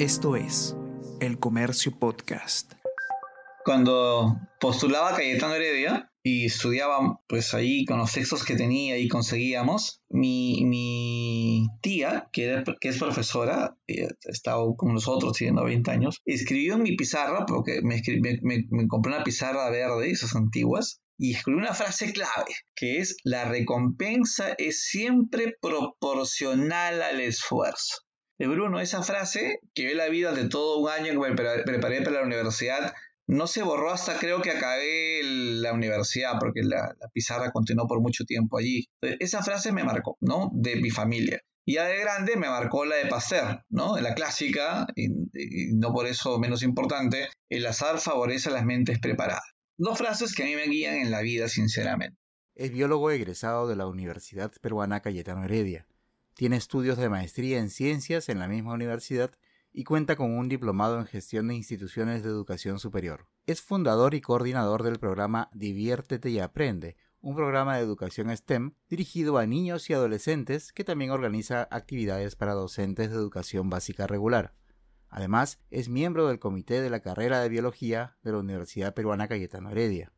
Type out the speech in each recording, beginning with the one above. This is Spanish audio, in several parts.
Esto es El Comercio Podcast. Cuando postulaba Cayetano Heredia y estudiaba pues ahí con los textos que tenía y conseguíamos, mi, mi tía, que, que es profesora, ha estado con nosotros, tiene 20 años, escribió en mi pizarra, porque me, me, me compré una pizarra verde, esas antiguas, y escribió una frase clave, que es la recompensa es siempre proporcional al esfuerzo de Bruno, esa frase que ve la vida de todo un año que me preparé para la universidad, no se borró hasta creo que acabé la universidad, porque la, pizarra continuó por mucho tiempo allí. Esa frase me marcó, ¿no? De mi familia. Y ya de grande me marcó la de Pasteur, ¿no? La clásica, y, no por eso menos importante, el azar favorece a las mentes preparadas. Dos frases que a mí me guían en la vida, sinceramente. Es biólogo egresado de la Universidad Peruana Cayetano Heredia tiene estudios de maestría en ciencias en la misma universidad y cuenta con un diplomado en gestión de instituciones de educación superior. Es fundador y coordinador del programa Diviértete y Aprende, un programa de educación STEM dirigido a niños y adolescentes que también organiza actividades para docentes de educación básica regular. Además, es miembro del comité de la carrera de biología de la Universidad Peruana Cayetano Heredia.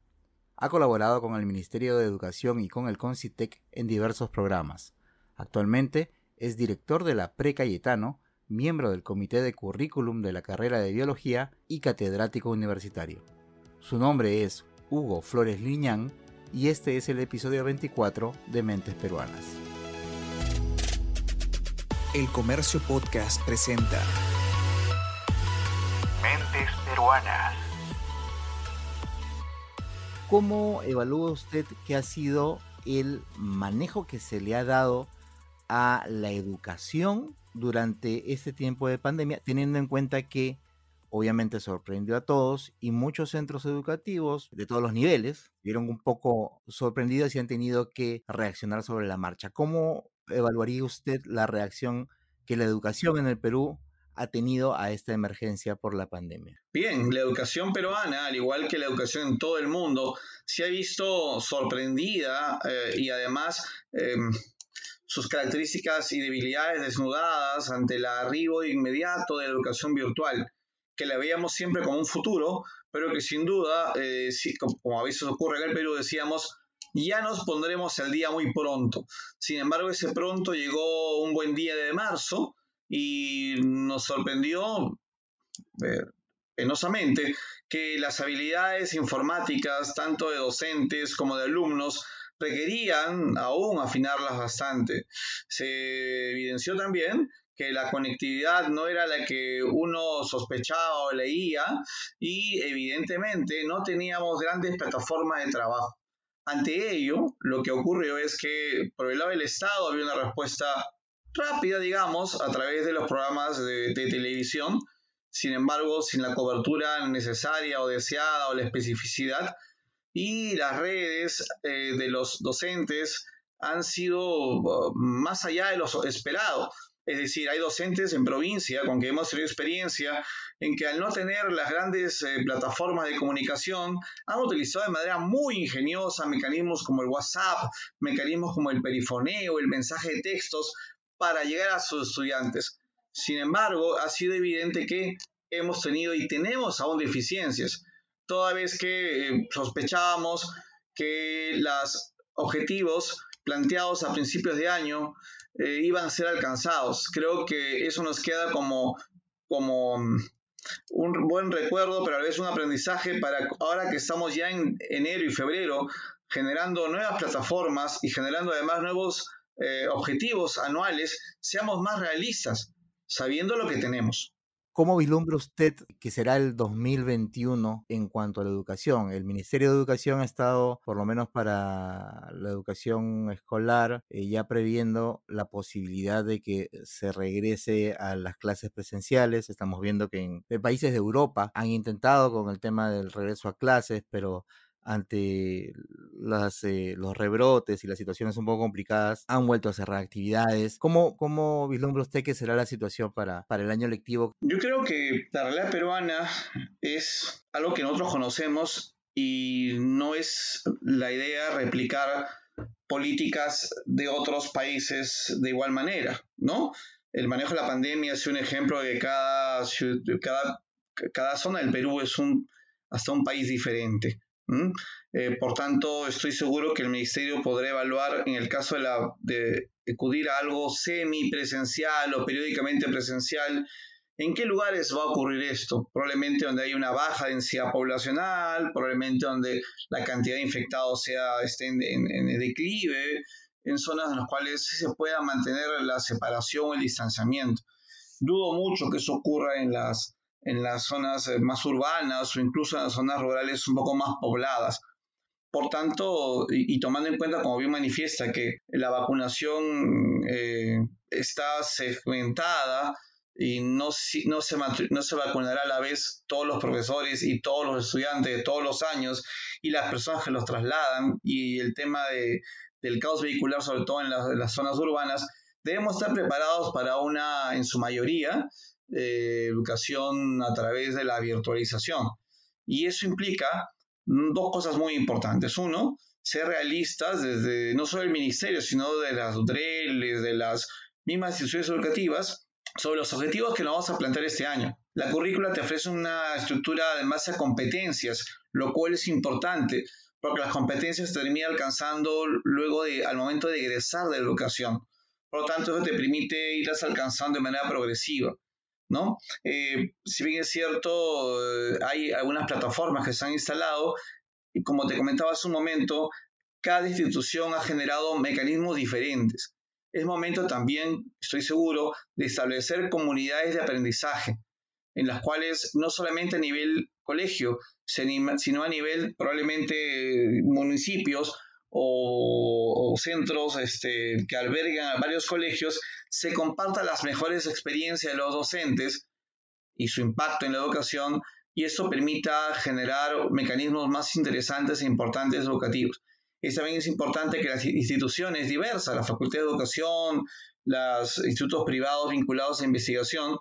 Ha colaborado con el Ministerio de Educación y con el CONCITEC en diversos programas. Actualmente es director de la Pre Cayetano, miembro del Comité de Currículum de la carrera de Biología y catedrático universitario. Su nombre es Hugo Flores Liñán y este es el episodio 24 de Mentes Peruanas. El Comercio Podcast presenta Mentes Peruanas. ¿Cómo evalúa usted que ha sido el manejo que se le ha dado a la educación durante este tiempo de pandemia, teniendo en cuenta que obviamente sorprendió a todos y muchos centros educativos de todos los niveles vieron un poco sorprendidos y han tenido que reaccionar sobre la marcha. ¿Cómo evaluaría usted la reacción que la educación en el Perú ha tenido a esta emergencia por la pandemia? Bien, la educación peruana, al igual que la educación en todo el mundo, se ha visto sorprendida eh, y además em, sus características y debilidades desnudadas ante el arribo inmediato de la educación virtual, que la veíamos siempre como un futuro, pero que sin duda, eh, como a veces ocurre en el Perú, decíamos, ya nos pondremos el día muy pronto. Sin embargo, ese pronto llegó un buen día de marzo y nos sorprendió eh, penosamente que las habilidades informáticas, tanto de docentes como de alumnos, requerían aún afinarlas bastante. Se evidenció también que la conectividad no era la que uno sospechaba o leía y evidentemente no teníamos grandes plataformas de trabajo. Ante ello, lo que ocurrió es que por el lado del Estado había una respuesta rápida, digamos, a través de los programas de, de televisión, sin embargo, sin la cobertura necesaria o deseada o la especificidad, y las redes eh, de los docentes han sido uh, más allá de lo esperado. Es decir, hay docentes en provincia con que hemos tenido experiencia en que al no tener las grandes eh, plataformas de comunicación han utilizado de manera muy ingeniosa mecanismos como el WhatsApp, mecanismos como el perifoneo, el mensaje de textos para llegar a sus estudiantes. Sin embargo, ha sido evidente que hemos tenido y tenemos aún deficiencias toda vez que eh, sospechábamos que los objetivos planteados a principios de año eh, iban a ser alcanzados. Creo que eso nos queda como, como mm, un buen recuerdo, pero a la vez un aprendizaje para ahora que estamos ya en enero y febrero generando nuevas plataformas y generando además nuevos eh, objetivos anuales, seamos más realistas, sabiendo lo que tenemos. ¿Cómo vislumbra usted que será el 2021 en cuanto a la educación? El Ministerio de Educación ha estado, por lo menos para la educación escolar, eh, ya previendo la posibilidad de que se regrese a las clases presenciales. Estamos viendo que en países de Europa han intentado con el tema del regreso a clases, pero ante las, eh, los rebrotes y las situaciones un poco complicadas, han vuelto a cerrar actividades. ¿Cómo, cómo vislumbra usted que será la situación para, para el año lectivo? Yo creo que la realidad peruana es algo que nosotros conocemos y no es la idea replicar políticas de otros países de igual manera, ¿no? el manejo de la pandemia es un ejemplo de que cada, cada, cada zona del Perú es un, hasta un país diferente. Eh, por tanto, estoy seguro que el Ministerio podrá evaluar en el caso de, la, de acudir a algo semipresencial o periódicamente presencial, ¿en qué lugares va a ocurrir esto? Probablemente donde hay una baja densidad poblacional, probablemente donde la cantidad de infectados sea, esté en, en declive, en zonas en las cuales se pueda mantener la separación o el distanciamiento. Dudo mucho que eso ocurra en las, en las zonas eh, más urbanas o incluso en las zonas rurales un poco más pobladas. Por tanto, y, tomando en cuenta, como bien manifiesta, que la vacunación eh, está segmentada y no, no, se, no se vacunará a la vez todos los profesores y todos los estudiantes de todos los años y las personas que los trasladan y el tema de, del caos vehicular, sobre todo en las, zonas urbanas, debemos estar preparados para una, en su mayoría, eh, educación a través de la virtualización. Y eso implica dos cosas muy importantes. Uno, ser realistas desde no solo el ministerio, sino de las UDRELs, de las mismas instituciones educativas, sobre los objetivos que nos vamos a plantear este año. La currícula te ofrece una estructura de base a competencias, lo cual es importante, porque las competencias te terminan alcanzando luego de, al momento de egresar de la educación. Por lo tanto, eso te permite irlas alcanzando de manera progresiva. ¿No? Eh, si bien es cierto, eh, hay algunas plataformas que se han instalado y como te comentaba hace un momento, cada institución ha generado mecanismos diferentes. Es momento también, estoy seguro, de establecer comunidades de aprendizaje, en las cuales no solamente a nivel colegio, sino a nivel probablemente municipios o, centros este, que albergan a varios colegios, se compartan las mejores experiencias de los docentes y su impacto en la educación y esto permita generar mecanismos más interesantes e importantes educativos. Y también es importante que las instituciones diversas, la Facultad de Educación, los institutos privados vinculados a investigación,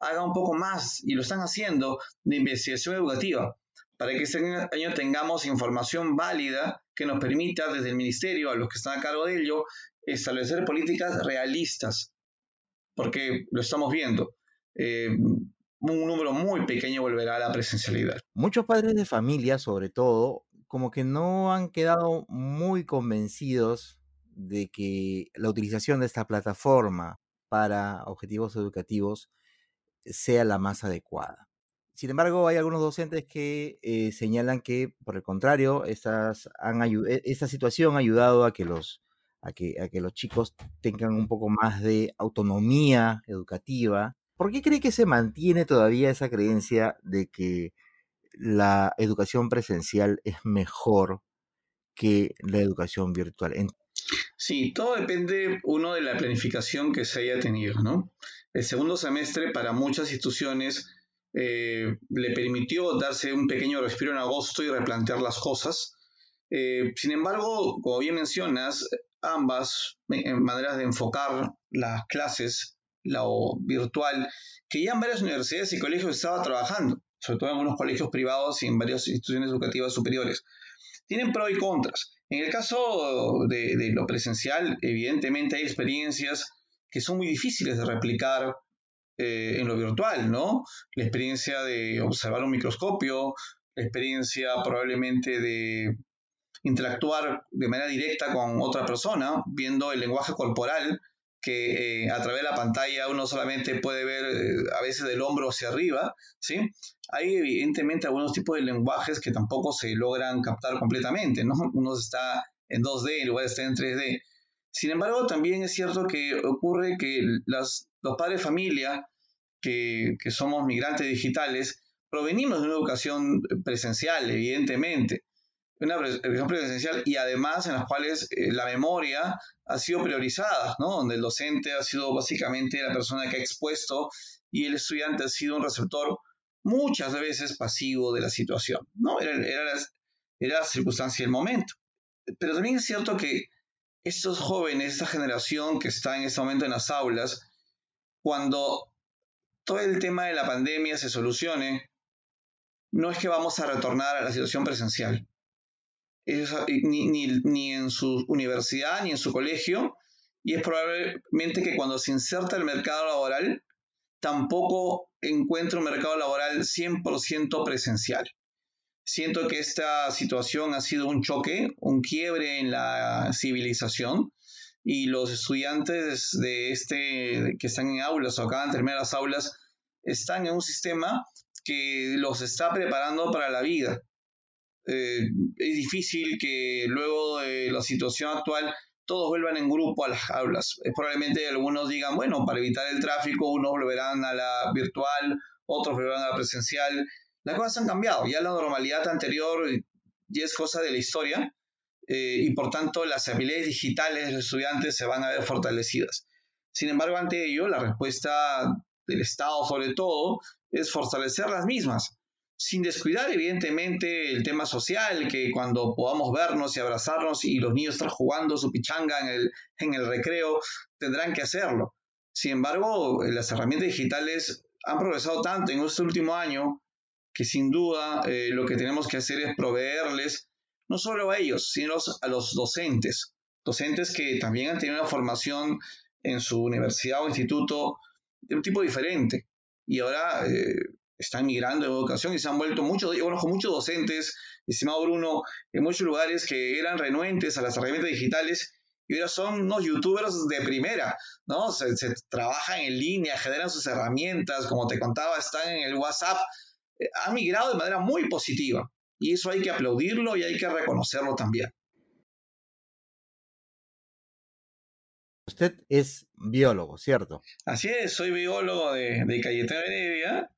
hagan un poco más, y lo están haciendo, de investigación educativa para que este año tengamos información válida que nos permita desde el ministerio, a los que están a cargo de ello, establecer políticas realistas, porque lo estamos viendo. Eh, un número muy pequeño volverá a la presencialidad. Muchos padres de familia, sobre todo, como que no han quedado muy convencidos de que la utilización de esta plataforma para objetivos educativos sea la más adecuada. Sin embargo, hay algunos docentes que eh, señalan que, por el contrario, estas han e, esta situación ha ayudado a que, los, a, que, a que los chicos tengan un poco más de autonomía educativa. ¿Por qué cree que se mantiene todavía esa creencia de que la educación presencial es mejor que la educación virtual? Sí, todo depende, uno, de la planificación que se haya tenido, ¿no? El segundo semestre para muchas instituciones eh, le permitió darse un pequeño respiro en agosto y replantear las cosas. Eh, sin embargo, como bien mencionas, ambas maneras de enfocar las clases, la virtual, que ya en varias universidades y colegios estaba trabajando, sobre todo en algunos colegios privados y en varias instituciones educativas superiores, tienen pros y contras. En el caso de lo presencial, evidentemente hay experiencias que son muy difíciles de replicar eh, en lo virtual, ¿no? La experiencia de observar un microscopio, la experiencia probablemente de interactuar de manera directa con otra persona, viendo el lenguaje corporal, que eh, a través de la pantalla uno solamente puede ver eh, a veces del hombro hacia arriba, ¿sí? Hay evidentemente algunos tipos de lenguajes que tampoco se logran captar completamente, ¿no? Uno está en 2D, en lugar de estar en 3D. Sin embargo, también es cierto que ocurre que los padres de familia, que, somos migrantes digitales, provenimos de una educación presencial, evidentemente, una educación presencial y además en las cuales eh, la memoria ha sido priorizada, ¿no? donde el docente ha sido básicamente la persona que ha expuesto y el estudiante ha sido un receptor muchas veces pasivo de la situación, ¿no? Era, la, era la circunstancia y el momento. Pero también es cierto que estos jóvenes, esta generación que está en este momento en las aulas, cuando todo el tema de la pandemia se solucione, no es que vamos a retornar a la situación presencial. ni, ni, en su universidad, ni en su colegio, y es probablemente que cuando se inserta el mercado laboral, tampoco encuentra un mercado laboral 100% presencial. Siento que esta situación ha sido un choque, un quiebre en la civilización y los estudiantes de este que están en aulas o acaban de terminar las aulas están en un sistema que los está preparando para la vida. Eh, es difícil que luego de la situación actual todos vuelvan en grupo a las aulas. probablemente algunos digan, bueno, para evitar el tráfico, unos volverán a la virtual, otros volverán a la presencial. Las cosas han cambiado, ya la normalidad anterior ya es cosa de la historia eh, y por tanto las habilidades digitales de los estudiantes se van a ver fortalecidas. Sin embargo, ante ello, la respuesta del Estado sobre todo es fortalecer las mismas sin descuidar evidentemente el tema social, que cuando podamos vernos y abrazarnos y los niños están jugando su pichanga en el, en el recreo, tendrán que hacerlo. Sin embargo, las herramientas digitales han progresado tanto en este último año que sin duda eh, lo que tenemos que hacer es proveerles no solo a ellos, sino a los docentes, docentes que también han tenido una formación en su universidad o instituto de un tipo diferente. Y ahora eh, están migrando en educación y se han vuelto muchos, yo conozco muchos docentes, estimado Bruno, en muchos lugares que eran renuentes a las herramientas digitales y ahora son unos youtubers de primera, ¿no? Se, trabajan en línea, generan sus herramientas, como te contaba, están en el WhatsApp, eh, han migrado de manera muy positiva y eso hay que aplaudirlo y hay que reconocerlo también. Usted es biólogo, ¿cierto? Así es, soy biólogo de, de Cayetano Heredia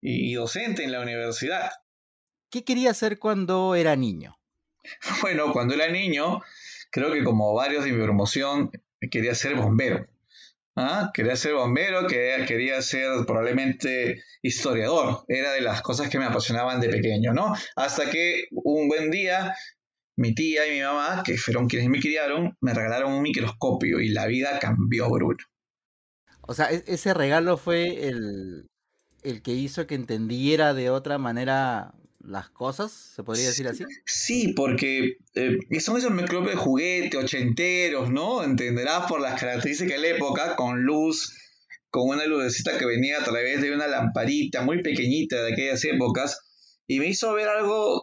y, docente en la universidad. ¿Qué quería hacer cuando era niño? Bueno, cuando era niño, creo que como varios de mi promoción, quería ser bombero. ¿Ah? Quería ser bombero, quería, ser probablemente historiador. Era de las cosas que me apasionaban de pequeño, ¿no? Hasta que un buen día mi tía y mi mamá, que fueron quienes me criaron, me regalaron un microscopio y la vida cambió, Bruno. O sea, e-, ese regalo fue el, el que hizo que entendiera de otra manera las cosas, se podría decir así. Sí, porque eh, son esos microscopios de juguete, ochenteros, ¿no? Entenderás por las características de la época, con luz, con una lucecita que venía a través de una lamparita muy pequeñita de aquellas épocas, y me hizo ver algo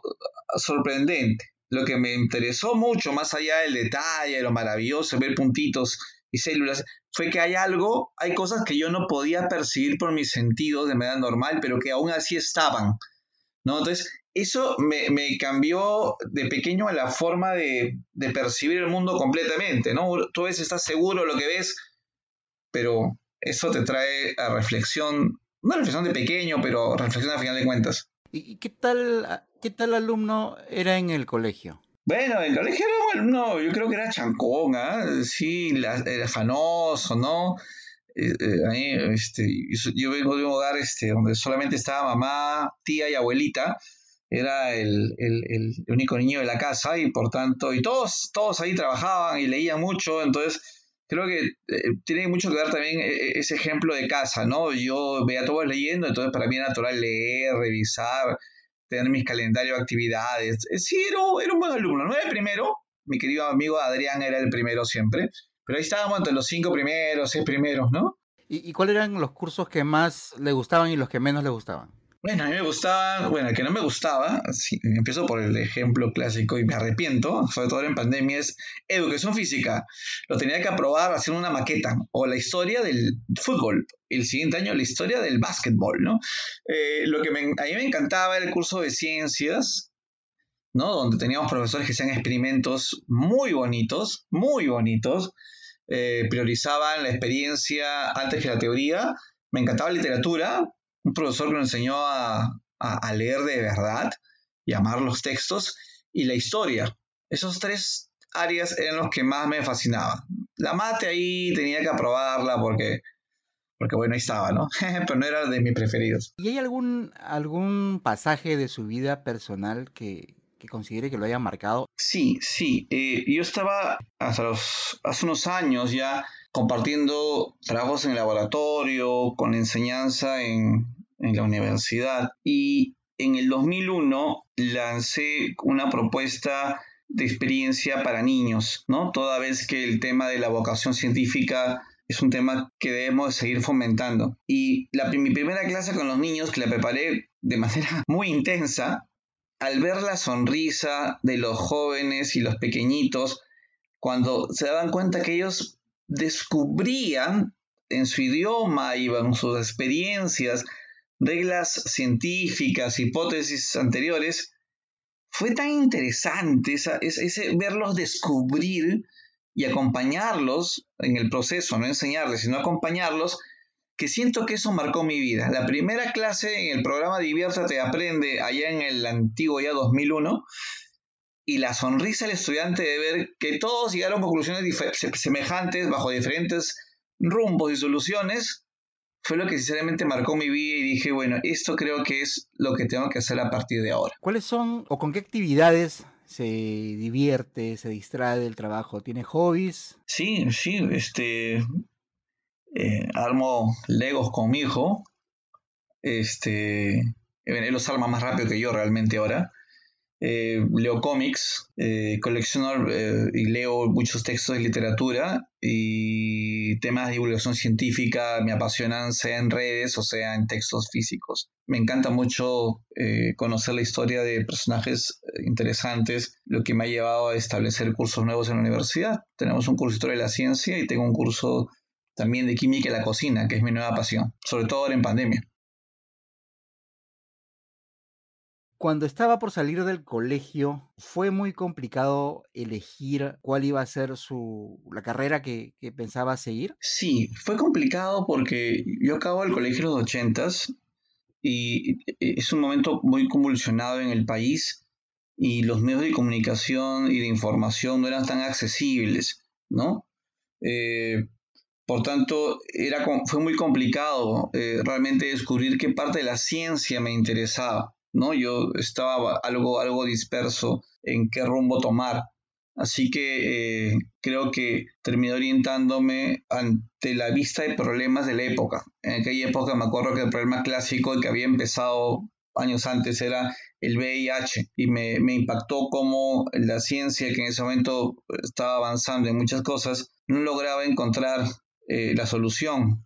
sorprendente. Lo que me interesó mucho, más allá del detalle, de lo maravilloso, ver puntitos y células, fue que hay algo, hay cosas que yo no podía percibir por mis sentidos de manera normal, pero que aún así estaban. ¿No? Entonces, eso me, cambió de pequeño a la forma de, percibir el mundo completamente. ¿no? Tú ves, estás seguro de lo que ves, pero eso te trae a reflexión, una reflexión de pequeño, pero reflexión a final de cuentas. ¿Y qué tal, qué tal alumno era en el colegio? Bueno, el colegio era, no, yo creo que era chancón, ¿ah? Sí, era afanoso, ¿no? Eh, eh, este, yo vengo de un hogar este, donde solamente estaba mamá, tía y abuelita, era el, único niño de la casa y por tanto, y todos, todos ahí trabajaban y leían mucho, entonces creo que eh, tiene mucho que ver también ese ejemplo de casa, ¿no? Yo veía a todos leyendo, entonces para mí era natural leer, revisar, tener mis calendarios de actividades. Eh, sí, era, era un buen alumno. No era el primero, mi querido amigo Adrián era el primero siempre, pero ahí estábamos entre los cinco primeros, seis primeros, ¿no? ¿Y, ¿Y cuáles eran los cursos que más le gustaban y los que menos le gustaban? Bueno, a mí me gustaba, bueno, el que no me gustaba, empiezo por el ejemplo clásico y me arrepiento, sobre todo en pandemia, es educación física. Lo tenía que aprobar haciendo una maqueta o la historia del fútbol. El siguiente año la historia del básquetbol, ¿no? Eh, lo que a mí me encantaba era el curso de ciencias, ¿no? Donde teníamos profesores que hacían experimentos muy bonitos, muy bonitos. Eh, priorizaban la experiencia antes que la teoría. Me encantaba la literatura, un profesor que nos enseñó a, leer de verdad y amar los textos y la historia. Esos tres áreas eran los que más me fascinaban. La mate ahí tenía que aprobarla porque, porque bueno, ahí estaba, ¿no? Pero no era de mis preferidos. ¿Y hay algún, algún pasaje de su vida personal que, que considere que lo haya marcado? Sí, sí. Eh, yo estaba hasta los, hace unos años ya compartiendo trabajos en el laboratorio, con enseñanza en, en la universidad y en el 2001 lancé una propuesta de experiencia para niños, ¿no? Toda vez que el tema de la vocación científica es un tema que debemos seguir fomentando. Y la, mi primera clase con los niños, que la preparé de manera muy intensa, al ver la sonrisa de los jóvenes y los pequeñitos, cuando se daban cuenta que ellos descubrían en su idioma y sus experiencias reglas científicas, hipótesis anteriores, fue tan interesante ese, verlos descubrir y acompañarlos en el proceso, no enseñarles, sino acompañarlos, que siento que eso marcó mi vida. La primera clase en el programa Diviértate Aprende, allá en el antiguo ya 2001, y la sonrisa del estudiante de ver que todos llegaron a conclusiones semejantes bajo diferentes rumbos y soluciones, fue lo que sinceramente marcó mi vida y dije, bueno, esto creo que es lo que tengo que hacer a partir de ahora. ¿Cuáles son o con qué actividades se divierte, se distrae del trabajo? ¿Tiene hobbies? Sí, sí, este, eh, armo Legos con mi hijo, este, él los arma más rápido que yo realmente ahora. Eh, leo cómics, eh, colecciono eh, y leo muchos textos de literatura y temas de divulgación científica me apasionan, sea en redes o sea en textos físicos. Me encanta mucho conocer la historia de personajes interesantes, lo que me ha llevado a establecer cursos nuevos en la universidad. Tenemos un curso de historia de la ciencia y tengo un curso también de química y la cocina, que es mi nueva pasión, sobre todo ahora en pandemia. Cuando estaba por salir del colegio, fue muy complicado elegir cuál iba a ser su, la carrera que, pensaba seguir. Sí, fue complicado porque yo acabo el colegio en los ochentas y es un momento muy convulsionado en el país y los medios de comunicación y de información no eran tan accesibles, ¿no? Eh, por tanto, era, fue muy complicado eh, realmente descubrir qué parte de la ciencia me interesaba. ¿no? Yo estaba algo, algo disperso en qué rumbo tomar. Así que eh, creo que terminé orientándome ante la vista de problemas de la época. En aquella época me acuerdo que el problema clásico que había empezado años antes era el VIH y me, me impactó cómo la ciencia que en ese momento estaba avanzando en muchas cosas no lograba encontrar eh, la solución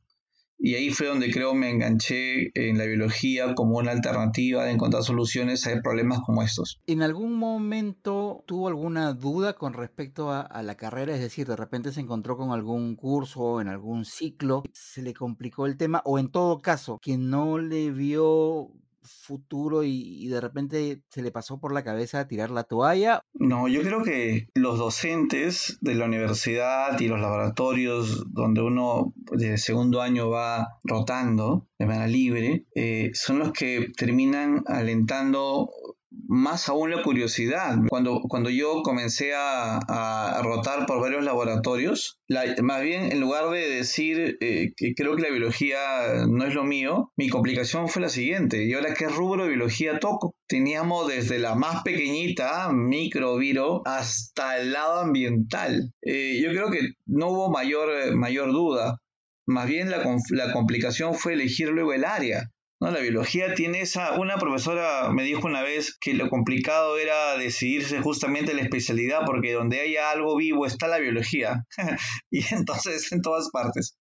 y ahí fue donde creo me enganché en la biología como una alternativa de encontrar soluciones a problemas como estos. ¿En algún momento tuvo alguna duda con respecto a, a, la carrera? Es decir, de repente se encontró con algún curso, en algún ciclo, se le complicó el tema, o en todo caso, que no le vio futuro y, de repente se le pasó por la cabeza tirar la toalla? No, yo creo que los docentes de la universidad y los laboratorios donde uno de segundo año va rotando de manera libre, eh, son los que terminan alentando más aún la curiosidad. Cuando, cuando yo comencé a, a rotar por varios laboratorios, más bien en lugar de decir eh, que creo que la biología no es lo mío, mi complicación fue la siguiente. ¿Y ahora qué rubro de biología toco? Teníamos desde la más pequeñita, microviro, hasta el lado ambiental. Eh, yo creo que no hubo mayor, mayor duda. Más bien la, la complicación fue elegir luego el área. ¿No? La biología tiene esa, una profesora me dijo una vez que lo complicado era decidirse justamente la especialidad porque donde haya algo vivo está la biología y entonces en todas partes.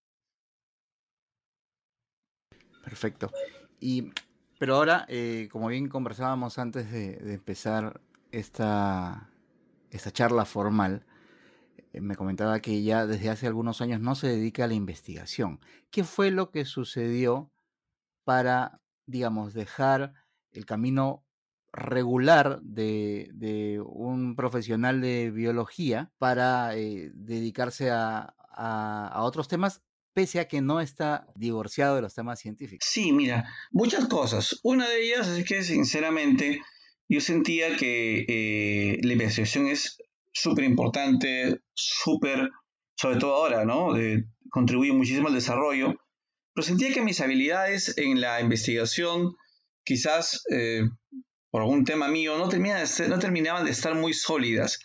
Perfecto. Y, pero ahora, eh, como bien conversábamos antes de, empezar esta, esta charla formal, eh, me comentaba que ya desde hace algunos años no se dedica a la investigación. ¿Qué fue lo que sucedió para, digamos, dejar el camino regular de, un profesional de biología para eh, dedicarse a, otros temas, pese a que no está divorciado de los temas científicos. Sí, mira, muchas cosas. Una de ellas es que, sinceramente, yo sentía que eh, la investigación es súper importante, súper, sobre todo ahora, ¿no? contribuye muchísimo al desarrollo pero sentía que mis habilidades en la investigación, quizás eh, por algún tema mío, no, no terminaban de estar muy sólidas.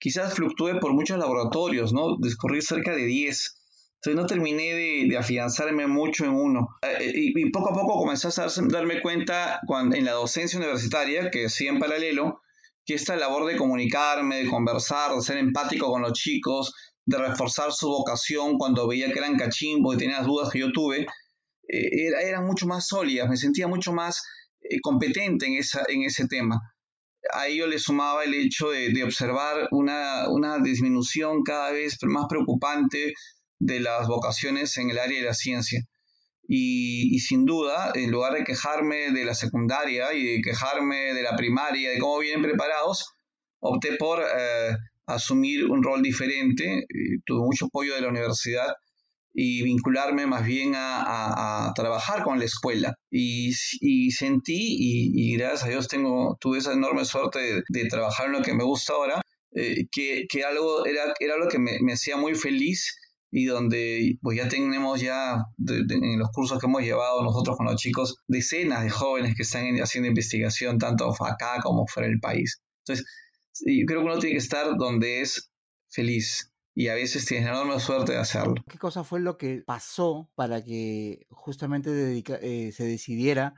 Quizás fluctué por muchos laboratorios, ¿no? Descorrí cerca de 10. Entonces no terminé de, afianzarme mucho en uno. Eh, y, poco a poco comencé a darme cuenta en la docencia universitaria, que hacía en paralelo, que esta labor de comunicarme, de conversar, de ser empático con los chicos, de reforzar su vocación cuando veía que eran cachimbo y tenía las dudas que yo tuve, eh, eran mucho más sólidas, me sentía mucho más eh, competente en, esa, en ese tema. A ello le sumaba el hecho de, observar una, una, disminución cada vez más preocupante de las vocaciones en el área de la ciencia. Y, sin duda, en lugar de quejarme de la secundaria y de quejarme de la primaria, de cómo vienen preparados, opté por eh, asumir un rol diferente. Tuve mucho apoyo de la universidad y vincularme más bien a, trabajar con la escuela. Y, sentí, y, gracias a Dios tengo, tuve esa enorme suerte de, trabajar en lo que me gusta ahora, eh, que, que, algo era, era lo que me, me, hacía muy feliz y donde pues ya tenemos ya en los cursos que hemos llevado nosotros con los chicos decenas de jóvenes que están haciendo investigación tanto acá como fuera del país. Entonces, yo creo que uno tiene que estar donde es feliz, y a veces tienes la enorme suerte de hacerlo. ¿Qué cosa fue lo que pasó para que justamente eh, se decidiera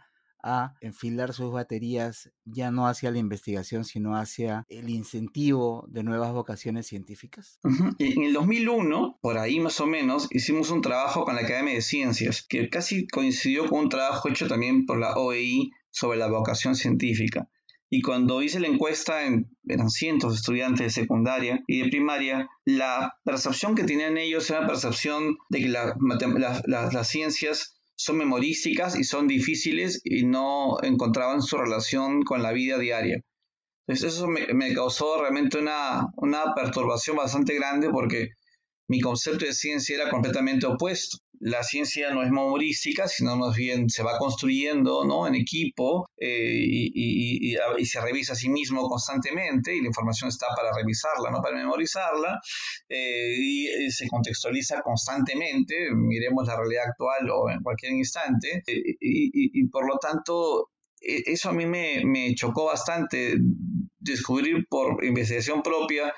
a enfilar sus baterías ya no hacia la investigación, sino hacia el incentivo de nuevas vocaciones científicas? En el 2001, por ahí más o menos, hicimos un trabajo con la Academia de Ciencias, que casi coincidió con un trabajo hecho también por la OEI sobre la vocación científica. Y cuando hice la encuesta, en, eran cientos de estudiantes de secundaria y de primaria, la percepción que tenían ellos era la percepción de que las ciencias son memorísticas y son difíciles y no encontraban su relación con la vida diaria. Entonces eso me, me causó realmente una, una perturbación bastante grande porque mi concepto de ciencia era completamente opuesto la ciencia no es memorística, sino más bien se va construyendo ¿no? en equipo eh, y, se revisa a sí mismo constantemente y la información está para revisarla, no para memorizarla, eh, y se contextualiza constantemente, miremos la realidad actual o en cualquier instante, eh, y, por lo tanto e, eso a mí me, me chocó bastante descubrir por investigación propia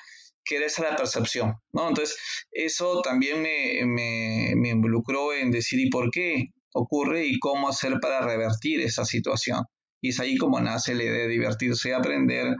que era esa la percepción, ¿no? Entonces, eso también me, me, me, involucró en decir y por qué ocurre y cómo hacer para revertir esa situación. Y es ahí como nace la idea de divertirse y aprender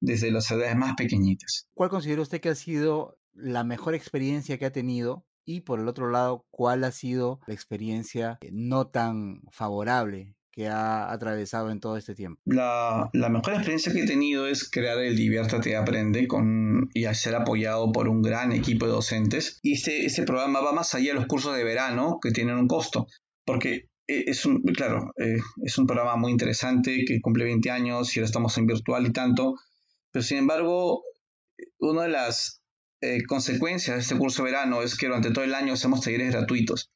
desde las edades más pequeñitas. ¿Cuál considera usted que ha sido la mejor experiencia que ha tenido? Y por el otro lado, ¿cuál ha sido la experiencia no tan favorable que ha atravesado en todo este tiempo? La, mejor experiencia que he tenido es crear el Diviértate Aprende con, y ser apoyado por un gran equipo de docentes. Y este, este programa va más allá de los cursos de verano que tienen un costo, porque eh, es un, claro, eh, es un programa muy interesante que cumple 20 años y ahora estamos en virtual y tanto, pero sin embargo, una de las eh, consecuencias de este curso de verano es que durante todo el año hacemos talleres gratuitos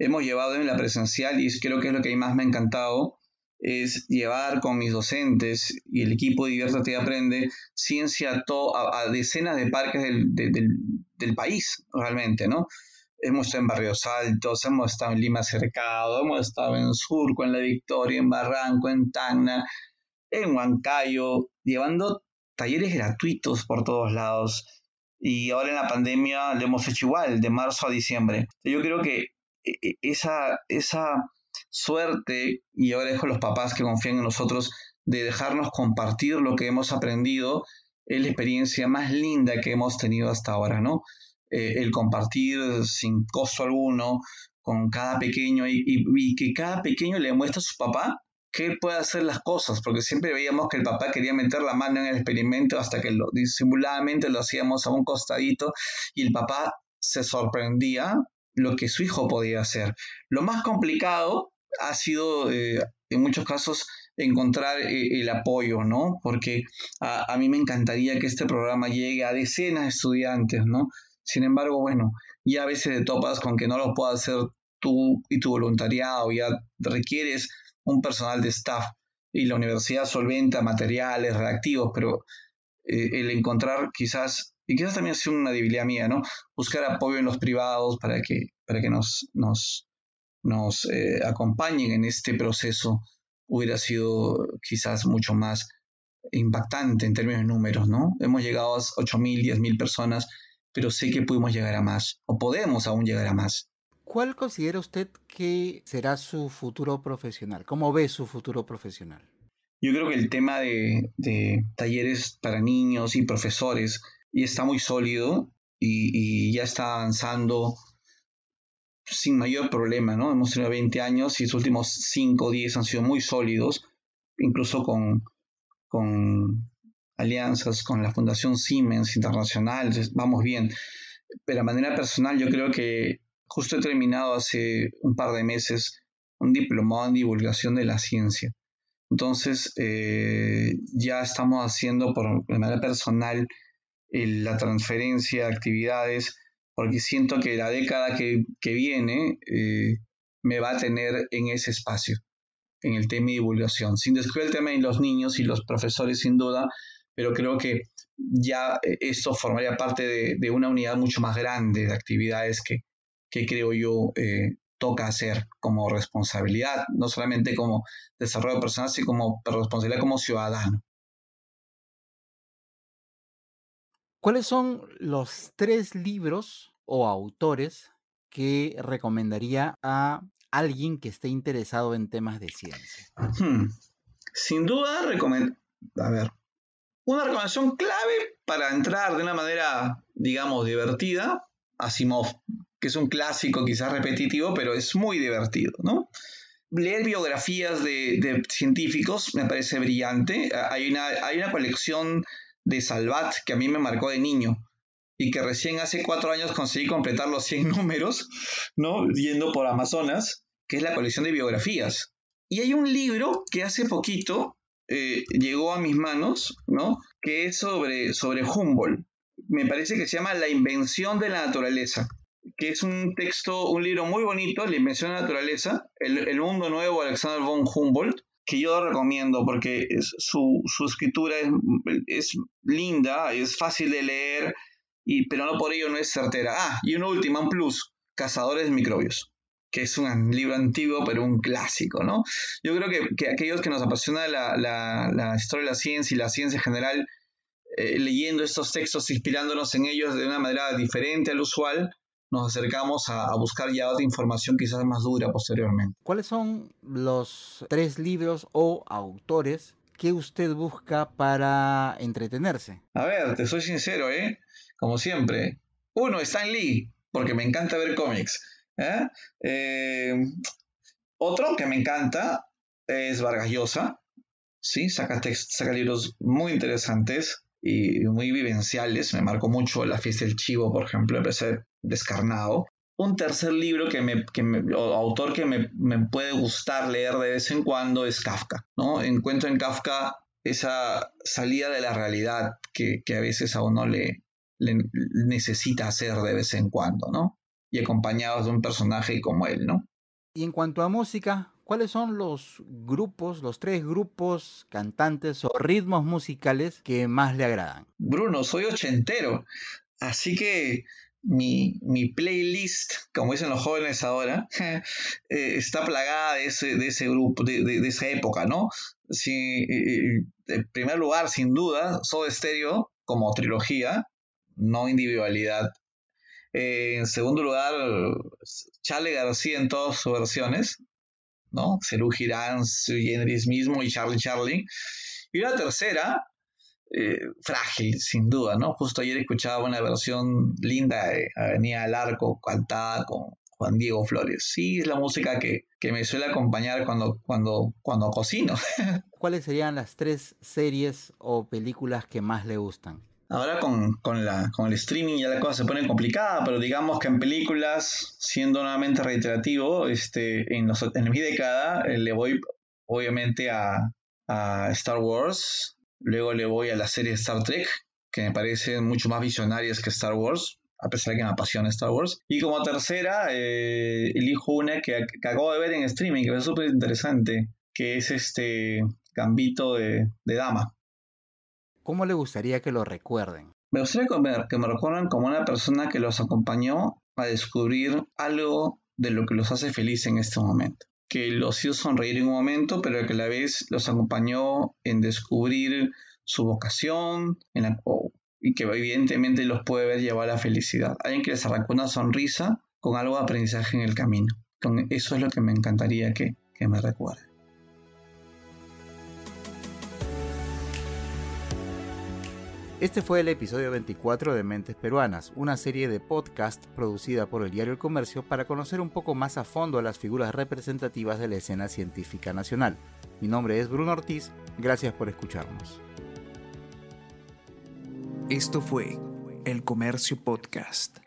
hemos llevado en la presencial y creo que es lo que más me ha encantado, es llevar con mis docentes y el equipo de Diviértate y Aprende ciencia a, a, decenas de parques del, país, realmente, ¿no? Hemos estado en Barrios Altos, hemos estado en Lima Cercado, hemos estado en Surco, en La Victoria, en Barranco, en Tacna, en Huancayo, llevando talleres gratuitos por todos lados. Y ahora en la pandemia lo hemos hecho igual, de marzo a diciembre. Yo creo que esa, esa suerte, y ahora dejo a los papás que confían en nosotros, de dejarnos compartir lo que hemos aprendido, es la experiencia más linda que hemos tenido hasta ahora, ¿no? Eh, el compartir sin costo alguno con cada pequeño y, que cada pequeño le muestre a su papá que él puede hacer las cosas, porque siempre veíamos que el papá quería meter la mano en el experimento hasta que lo, disimuladamente lo hacíamos a un costadito y el papá se sorprendía lo que su hijo podía hacer. Lo más complicado ha sido, eh, en muchos casos, encontrar eh, el apoyo, ¿no? Porque a, mí me encantaría que este programa llegue a decenas de estudiantes, ¿no? Sin embargo, bueno, ya a veces te topas con que no lo puedas hacer tú y tu voluntariado, ya requieres un personal de staff y la universidad solventa materiales, reactivos, pero eh, el encontrar quizás y quizás también ha sido una debilidad mía, ¿no? Buscar apoyo en los privados para que, para que nos, nos, nos eh, acompañen en este proceso hubiera sido quizás mucho más impactante en términos de números, ¿no? Hemos llegado a 8.000, 10.000 personas, pero sé que pudimos llegar a más, o podemos aún llegar a más. ¿Cuál considera usted que será su futuro profesional? ¿Cómo ve su futuro profesional? Yo creo que el tema de, talleres para niños y profesores ya está muy sólido y, ya está avanzando sin mayor problema, ¿no? Hemos tenido 20 años y los últimos 5 o 10 han sido muy sólidos, incluso con, con alianzas con la Fundación Siemens Internacional, vamos bien. Pero de manera personal yo creo que justo he terminado hace un par de meses un diplomado en divulgación de la ciencia. Entonces eh, ya estamos haciendo por de manera personal la transferencia de actividades porque siento que la década que, viene eh, me va a tener en ese espacio, en el tema de divulgación, sin descuidar el tema de los niños y los profesores sin duda, pero creo que ya eh, esto formaría parte de, una unidad mucho más grande de actividades que, creo yo eh, toca hacer como responsabilidad, no solamente como desarrollo personal, sino como responsabilidad como ciudadano. ¿Cuáles son los tres libros o autores que recomendaría a alguien que esté interesado en temas de ciencia? Sin duda, a ver, una recomendación clave para entrar de una manera, digamos, divertida, Asimov, que es un clásico quizás repetitivo, pero es muy divertido, ¿no? Leer biografías de, científicos me parece brillante. Hay una, hay una colección de Salvat que a mí me marcó de niño y que recién hace cuatro años conseguí completar los 100 números, ¿no? Yendo por Amazonas, que es la colección de biografías. Y hay un libro que hace poquito eh, llegó a mis manos, ¿no? Que es sobre, sobre Humboldt. Me parece que se llama La invención de la naturaleza, que es un texto, un libro muy bonito, La invención de la naturaleza, El, mundo nuevo, Alexander von Humboldt, que yo recomiendo porque su, escritura es, es, linda, es fácil de leer, y, pero no por ello no es certera. Ah, y un último, un plus, Cazadores de microbios que es un libro antiguo, pero un clásico, ¿no? Yo creo que, aquellos que nos apasiona la, historia de la ciencia y la ciencia en general, eh, leyendo estos textos, inspirándonos en ellos de una manera diferente al usual, nos acercamos a, buscar ya otra información quizás más dura posteriormente. ¿Cuáles son los tres libros o autores que usted busca para entretenerse? A ver, te soy sincero, ¿eh? Como siempre. Uno, Stan Lee, porque me encanta ver cómics. ¿eh? Eh, otro que me encanta es Vargas Llosa, ¿sí? saca, saca libros muy interesantes y muy vivenciales. Me marcó mucho La fiesta del chivo, por ejemplo, me parece descarnado. Un tercer libro que me, que autor que me, puede gustar leer de vez en cuando es Kafka. ¿no? Encuentro en Kafka esa salida de la realidad que, a veces a uno le, le, necesita hacer de vez en cuando, ¿no? y acompañados de un personaje como él, ¿no? Y en cuanto a música, ¿cuáles son los grupos, los tres grupos, cantantes o ritmos musicales que más le agradan? Bruno, soy ochentero, así que mi, playlist, como dicen los jóvenes ahora, eh, está plagada de ese, de ese grupo, de, esa época, ¿no? Si, en primer lugar, sin duda, Soda Stereo como trilogía, no individualidad eh, en segundo lugar, Charlie García en todas sus versiones, ¿no? Cerú Girán, Generis mismo y Charlie Charlie. Y la tercera, eh, frágil, sin duda, ¿no? Justo ayer escuchaba una versión linda de Avenida del Arco, cantada con Juan Diego Flores. Sí, es la música que, que me suele acompañar cuando, cuando, cuando cocino. ¿Cuáles serían las tres series o películas que más le gustan? Ahora con, la, con el streaming ya la cosa se pone complicada, pero digamos que en películas, siendo nuevamente reiterativo, este, en, los, en mi década eh, le voy obviamente a, Star Wars, luego le voy a la serie Star Trek, que me parecen mucho más visionarias que Star Wars, a pesar de que me apasiona Star Wars. Y como tercera, eh, elijo una que, acabo de ver en streaming, que es súper interesante, que es este Gambito de, de Dama. ¿Cómo le gustaría que lo recuerden? Me gustaría que me, recuerden como una persona que los acompañó a descubrir algo de lo que los hace feliz en este momento. Que los hizo sonreír en un momento, pero que a la vez los acompañó en descubrir su vocación y que evidentemente los puede ver llevar a la felicidad. Alguien que les arrancó una sonrisa con algo de aprendizaje en el camino. Eso es lo que me encantaría que me recuerden. Este fue el episodio 24 de Mentes Peruanas, una serie de podcast producida por el diario El Comercio para conocer un poco más a fondo a las figuras representativas de la escena científica nacional. Mi nombre es Bruno Ortiz, gracias por escucharnos. Esto fue El Comercio Podcast.